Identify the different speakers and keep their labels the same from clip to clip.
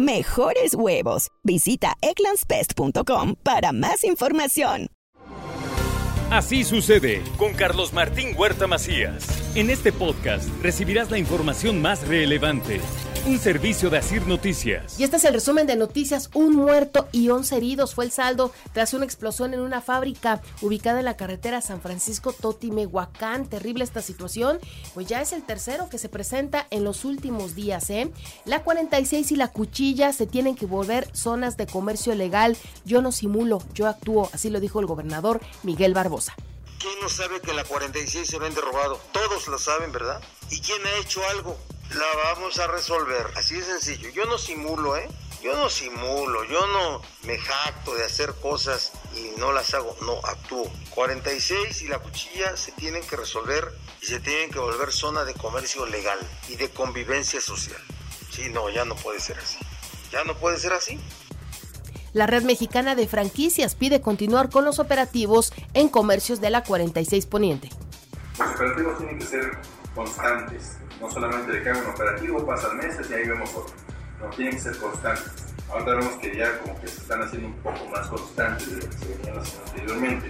Speaker 1: mejores huevos. Visita eclanspest.com para más información.
Speaker 2: Así sucede con Carlos Martín Huerta Macías. En este podcast recibirás la información más relevante un servicio de Asir Noticias.
Speaker 3: Y este es el resumen de noticias. Un muerto y 11 heridos fue el saldo tras una explosión en una fábrica ubicada en la carretera San Francisco Totimehuacán. Terrible esta situación, pues ya es el tercero que se presenta en los últimos días. ¿eh? La 46 y la cuchilla se tienen que volver zonas de comercio legal. Yo no simulo, yo actúo, así lo dijo el gobernador Miguel Barbosa.
Speaker 4: ¿Quién no sabe que la 46 se vende robado? Todos lo saben, ¿verdad? ¿Y quién ha hecho algo? La vamos a resolver. Así de sencillo. Yo no simulo, ¿eh? Yo no simulo, yo no me jacto de hacer cosas y no las hago, no, actúo. 46 y la cuchilla se tienen que resolver y se tienen que volver zona de comercio legal y de convivencia social. Sí, no, ya no puede ser así. Ya no puede ser así.
Speaker 3: La red mexicana de franquicias pide continuar con los operativos en comercios de la 46 Poniente.
Speaker 5: Los operativos tienen que ser constantes no solamente de que haga un operativo, pasan meses y ahí vemos otro. No, tienen que ser constantes. Ahora vemos que ya como que se están haciendo un poco más constantes de lo que se venían haciendo anteriormente.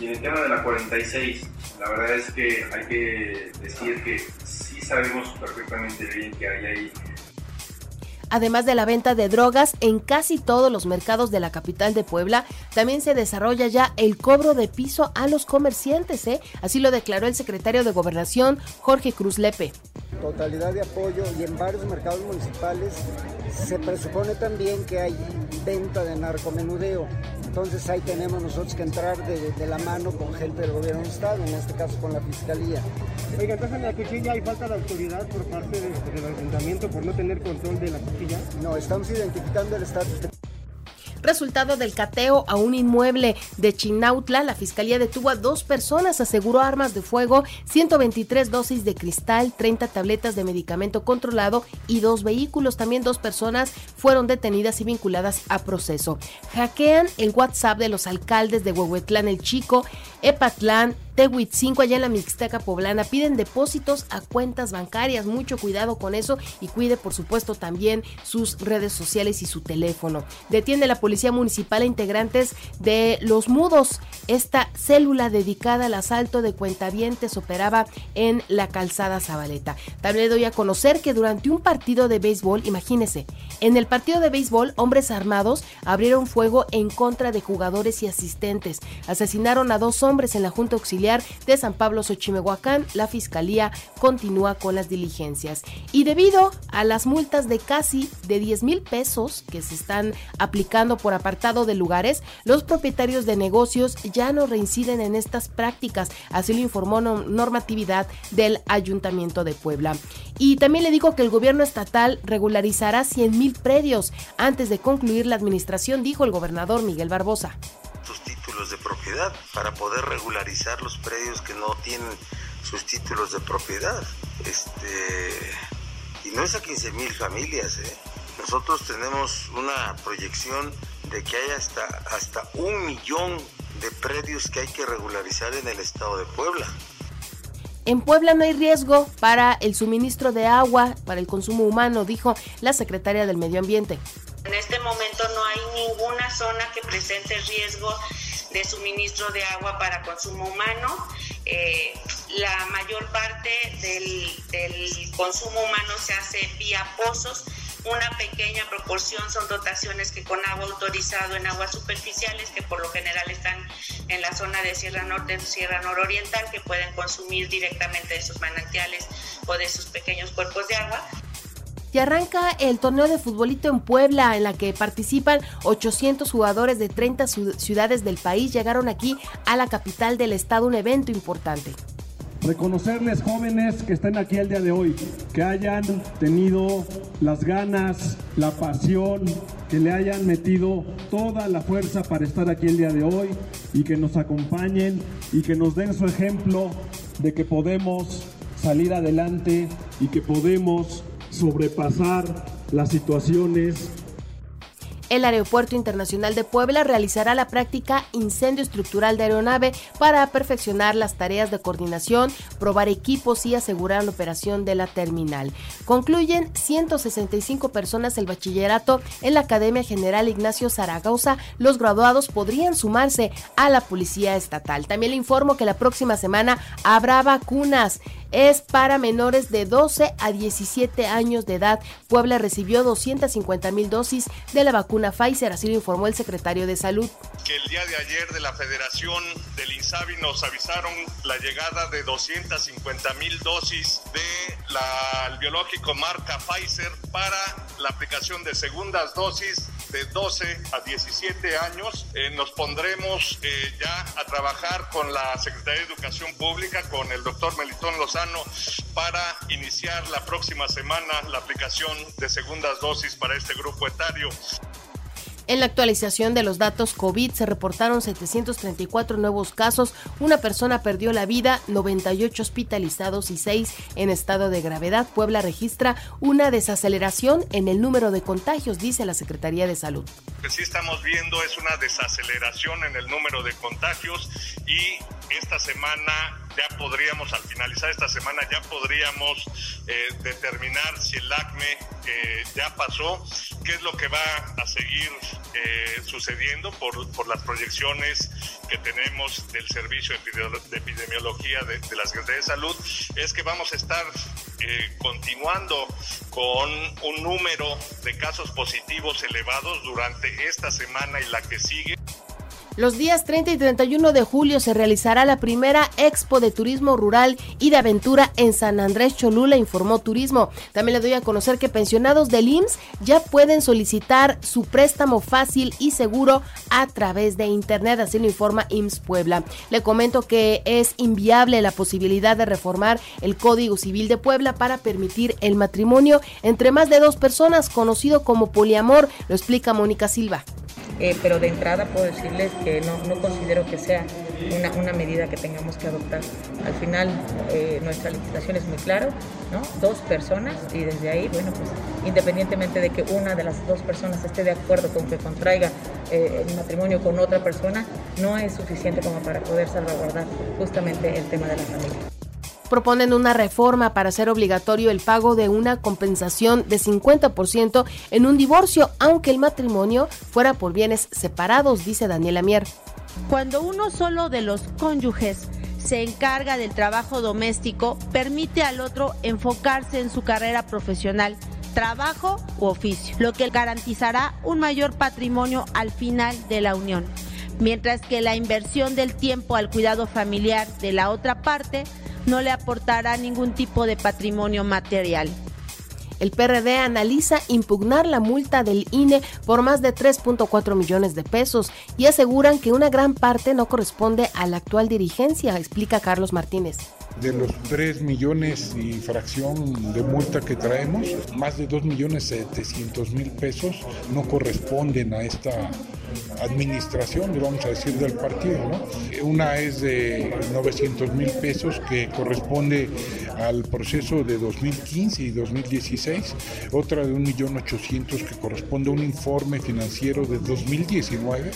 Speaker 5: Y en el tema de la 46, la verdad es que hay que decir que sí sabemos perfectamente bien que hay ahí
Speaker 3: Además de la venta de drogas en casi todos los mercados de la capital de Puebla, también se desarrolla ya el cobro de piso a los comerciantes, ¿eh? Así lo declaró el secretario de Gobernación, Jorge Cruz Lepe.
Speaker 6: Totalidad de apoyo y en varios mercados municipales se presupone también que hay venta de narcomenudeo. Entonces ahí tenemos nosotros que entrar de, la mano con gente del gobierno del Estado, en este caso con la Fiscalía.
Speaker 7: Oiga, entonces en la cuchilla hay falta de autoridad por parte del ayuntamiento por no tener control de la cuchilla.
Speaker 6: No, estamos identificando el estatus de
Speaker 3: Resultado del cateo a un inmueble de Chinautla, la fiscalía detuvo a dos personas, aseguró armas de fuego, 123 dosis de cristal, 30 tabletas de medicamento controlado y dos vehículos. También dos personas fueron detenidas y vinculadas a proceso. Hackean el WhatsApp de los alcaldes de Huehuetlán el Chico, Epatlán, Tehuitzinco, allá en la Mixteca Poblana, piden depósitos a cuentas bancarias. Mucho cuidado con eso y cuide, por supuesto, también sus redes sociales y su teléfono. Detiene la Policía Municipal a integrantes de Los Mudos. Esta célula dedicada al asalto de cuentavientes operaba en la calzada Zabaleta. También doy a conocer que durante un partido de béisbol, imagínese, en el partido de béisbol, hombres armados abrieron fuego en contra de jugadores y asistentes. Asesinaron a dos hombres en la Junta Auxiliar de San Pablo Xochimehuacán, la Fiscalía continúa con las diligencias. Y debido a las multas de casi de 10 mil pesos que se están aplicando por apartado de lugares, los propietarios de negocios ya no reinciden en estas prácticas, así lo informó normatividad del Ayuntamiento de Puebla. Y también le digo que el gobierno estatal regularizará 100 mil predios antes de concluir la administración, dijo el gobernador Miguel Barbosa
Speaker 4: de propiedad para poder regularizar los predios que no tienen sus títulos de propiedad. Este, y no es a 15 mil familias. ¿eh? Nosotros tenemos una proyección de que hay hasta, hasta un millón de predios que hay que regularizar en el estado de Puebla.
Speaker 3: En Puebla no hay riesgo para el suministro de agua para el consumo humano, dijo la secretaria del Medio Ambiente.
Speaker 8: En este momento no hay ninguna zona que presente riesgo de suministro de agua para consumo humano. Eh, la mayor parte del, consumo humano se hace vía pozos. Una pequeña proporción son dotaciones que con agua autorizado en aguas superficiales, que por lo general están en la zona de Sierra Norte, Sierra Nororiental, que pueden consumir directamente de sus manantiales o de sus pequeños cuerpos de agua.
Speaker 3: Y arranca el torneo de futbolito en Puebla, en la que participan 800 jugadores de 30 ciudades del país. Llegaron aquí a la capital del estado, un evento importante.
Speaker 9: reconocerles jóvenes que estén aquí el día de hoy, que hayan tenido las ganas, la pasión, que le hayan metido toda la fuerza para estar aquí el día de hoy y que nos acompañen y que nos den su ejemplo de que podemos salir adelante y que podemos sobrepasar las situaciones
Speaker 3: el Aeropuerto Internacional de Puebla realizará la práctica incendio estructural de aeronave para perfeccionar las tareas de coordinación, probar equipos y asegurar la operación de la terminal. Concluyen 165 personas el bachillerato en la Academia General Ignacio Zaragoza. Los graduados podrían sumarse a la Policía Estatal. También le informo que la próxima semana habrá vacunas es para menores de 12 a 17 años de edad. Puebla recibió 250 mil dosis de la vacuna Pfizer, así lo informó el secretario de Salud.
Speaker 10: Que el día de ayer de la Federación del INSABI nos avisaron la llegada de 250 mil dosis de la biológico marca Pfizer para la aplicación de segundas dosis de 12 a 17 años. Eh, nos pondremos eh, ya a trabajar con la Secretaría de Educación Pública, con el doctor Melitón Lozano, para iniciar la próxima semana la aplicación de segundas dosis para este grupo etario.
Speaker 3: En la actualización de los datos COVID se reportaron 734 nuevos casos, una persona perdió la vida, 98 hospitalizados y 6 en estado de gravedad. Puebla registra una desaceleración en el número de contagios, dice la Secretaría de Salud.
Speaker 10: Lo que sí estamos viendo es una desaceleración en el número de contagios y esta semana ya podríamos, al finalizar esta semana, ya podríamos eh, determinar si el acme ya pasó, qué es lo que va a seguir eh, sucediendo por, por, las proyecciones que tenemos del Servicio de Epidemiología de, de la Secretaría de Salud, es que vamos a estar eh, continuando con un número de casos positivos elevados durante esta semana y la que sigue.
Speaker 3: Los días 30 y 31 de julio se realizará la primera Expo de Turismo Rural y de Aventura en San Andrés Cholula, informó Turismo. También le doy a conocer que pensionados del IMSS ya pueden solicitar su préstamo fácil y seguro a través de Internet, así lo informa IMSS Puebla. Le comento que es inviable la posibilidad de reformar el Código Civil de Puebla para permitir el matrimonio entre más de dos personas, conocido como poliamor, lo explica Mónica Silva.
Speaker 11: Eh, pero de entrada puedo decirles que no, no considero que sea una, una, medida que tengamos que adoptar. Al final eh, nuestra legislación es muy clara, ¿no? Dos personas y desde ahí, bueno, pues independientemente de que una de las dos personas esté de acuerdo con que contraiga eh, el matrimonio con otra persona, no es suficiente como para poder salvaguardar justamente el tema de la familia
Speaker 3: proponen una reforma para hacer obligatorio el pago de una compensación de 50% en un divorcio, aunque el matrimonio fuera por bienes separados, dice Daniela Mier.
Speaker 12: Cuando uno solo de los cónyuges se encarga del trabajo doméstico, permite al otro enfocarse en su carrera profesional, trabajo u oficio, lo que garantizará un mayor patrimonio al final de la unión, mientras que la inversión del tiempo al cuidado familiar de la otra parte no le aportará ningún tipo de patrimonio material.
Speaker 3: El PRD analiza impugnar la multa del INE por más de 3.4 millones de pesos y aseguran que una gran parte no corresponde a la actual dirigencia, explica Carlos Martínez
Speaker 13: de los 3 millones y fracción de multa que traemos, más de 2 millones 700 mil pesos no corresponden a esta administración, vamos a decir, del partido. ¿no? Una es de 900 mil pesos que corresponde al proceso de 2015 y 2016, otra de 1.800.000 que corresponde a un informe financiero de 2019.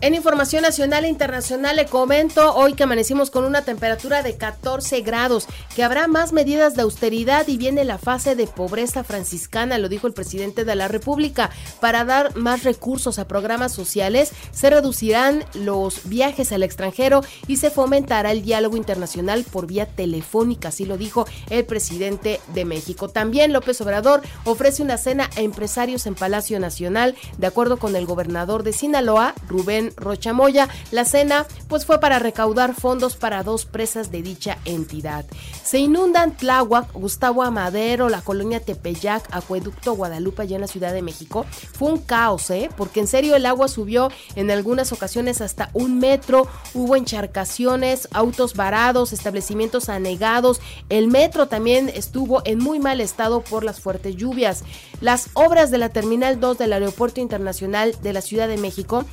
Speaker 3: En información nacional e internacional le comento hoy que amanecimos con una temperatura de 14 grados, que habrá más medidas de austeridad y viene la fase de pobreza franciscana, lo dijo el presidente de la República. Para dar más recursos a programas sociales, se reducirán los viajes al extranjero y se fomentará el diálogo internacional por vía telefónica, así lo dijo el presidente de México. También López Obrador ofrece una cena a empresarios en Palacio Nacional, de acuerdo con el gobernador de Sinaloa, Rubén en Rochamoya. La cena pues fue para recaudar fondos para dos presas de dicha entidad. Se inundan Tláhuac, Gustavo Amadero, la colonia Tepeyac, Acueducto Guadalupe allá en la Ciudad de México. Fue un caos, ¿eh? Porque en serio el agua subió en algunas ocasiones hasta un metro, hubo encharcaciones, autos varados, establecimientos anegados. El metro también estuvo en muy mal estado por las fuertes lluvias. Las obras de la Terminal 2 del Aeropuerto Internacional de la Ciudad de México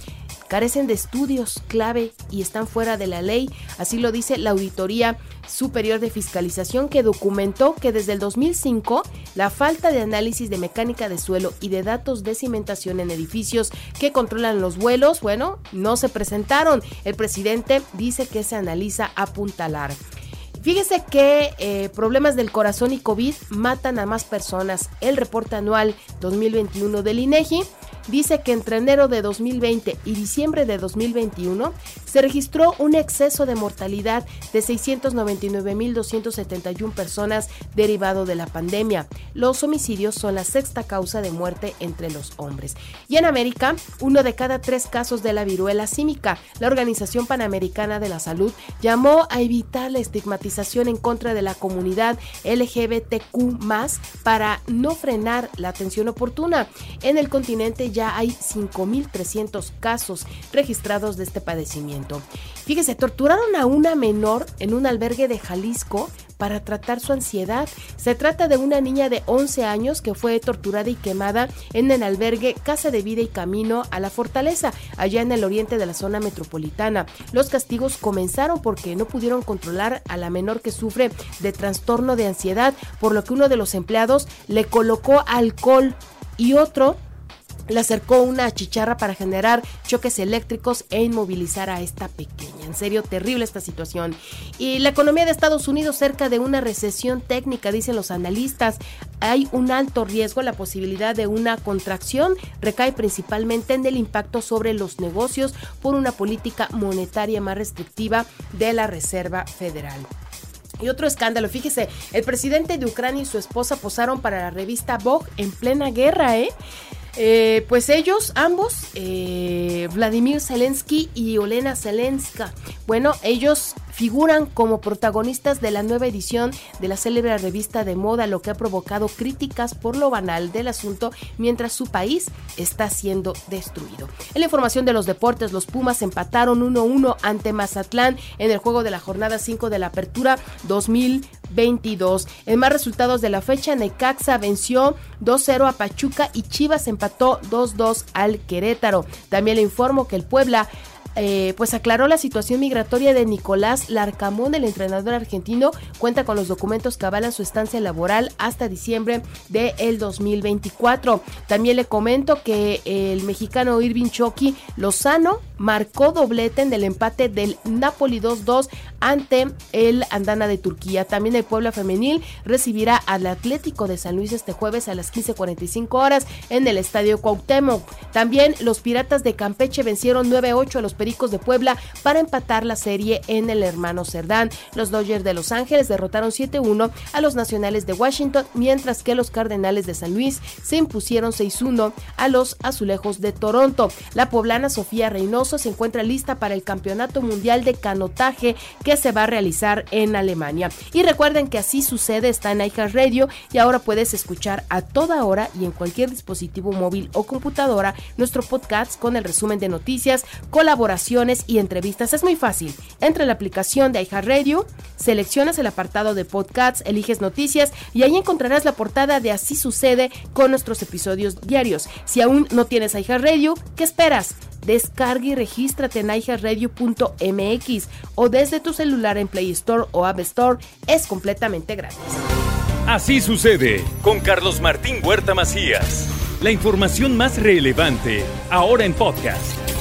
Speaker 3: carecen de estudios clave y están fuera de la ley, así lo dice la Auditoría Superior de Fiscalización que documentó que desde el 2005 la falta de análisis de mecánica de suelo y de datos de cimentación en edificios que controlan los vuelos, bueno, no se presentaron. El presidente dice que se analiza apuntalar. Fíjese que eh, problemas del corazón y COVID matan a más personas. El reporte anual 2021 del INEGI dice que entre enero de 2020 y diciembre de 2021 se registró un exceso de mortalidad de 699.271 personas derivado de la pandemia. Los homicidios son la sexta causa de muerte entre los hombres. Y en América, uno de cada tres casos de la viruela símica. La Organización Panamericana de la Salud llamó a evitar la estigmatización en contra de la comunidad LGBTQ para no frenar la atención oportuna. En el continente ya hay 5.300 casos registrados de este padecimiento. Fíjese, torturaron a una menor en un albergue de Jalisco para tratar su ansiedad. Se trata de una niña de 11 años que fue torturada y quemada en el albergue Casa de Vida y Camino a la Fortaleza, allá en el oriente de la zona metropolitana. Los castigos comenzaron porque no pudieron controlar a la menor que sufre de trastorno de ansiedad, por lo que uno de los empleados le colocó alcohol y otro le acercó una chicharra para generar choques eléctricos e inmovilizar a esta pequeña. En serio, terrible esta situación. Y la economía de Estados Unidos cerca de una recesión técnica, dicen los analistas. Hay un alto riesgo, la posibilidad de una contracción recae principalmente en el impacto sobre los negocios por una política monetaria más restrictiva de la Reserva Federal. Y otro escándalo, fíjese, el presidente de Ucrania y su esposa posaron para la revista Vogue en plena guerra, ¿eh? Eh, pues ellos, ambos, eh, Vladimir Zelensky y Olena Zelenska, bueno, ellos figuran como protagonistas de la nueva edición de la célebre revista de moda, lo que ha provocado críticas por lo banal del asunto mientras su país está siendo destruido. En la información de los deportes, los Pumas empataron 1-1 ante Mazatlán en el juego de la jornada 5 de la Apertura 2022. En más resultados de la fecha, Necaxa venció 2-0 a Pachuca y Chivas empató 2-2 al Querétaro. También le informo que el Puebla eh, pues aclaró la situación migratoria de Nicolás Larcamón, el entrenador argentino, cuenta con los documentos que avalan su estancia laboral hasta diciembre del el 2024. También le comento que el mexicano Irving Chucky Lozano marcó doblete en el empate del Napoli 2-2 ante el Andana de Turquía. También el Puebla Femenil recibirá al Atlético de San Luis este jueves a las 15.45 horas en el Estadio Cuauhtémoc. También los Piratas de Campeche vencieron 9-8 a los Pericos de Puebla para empatar la serie en el hermano Cerdán. Los Dodgers de Los Ángeles derrotaron 7-1 a los Nacionales de Washington, mientras que los Cardenales de San Luis se impusieron 6-1 a los Azulejos de Toronto. La poblana Sofía Reynoso se encuentra lista para el Campeonato Mundial de Canotaje que se va a realizar en Alemania. Y recuerden que así sucede, está en Radio y ahora puedes escuchar a toda hora y en cualquier dispositivo móvil o computadora nuestro podcast con el resumen de noticias, y entrevistas. Es muy fácil. Entra en la aplicación de iHeartRadio, seleccionas el apartado de podcasts, eliges noticias y ahí encontrarás la portada de Así sucede con nuestros episodios diarios. Si aún no tienes iHeartRadio, ¿qué esperas? Descarga y regístrate en iHeartRadio.mx o desde tu celular en Play Store o App Store. Es completamente gratis.
Speaker 2: Así sucede con Carlos Martín Huerta Macías. La información más relevante ahora en podcast.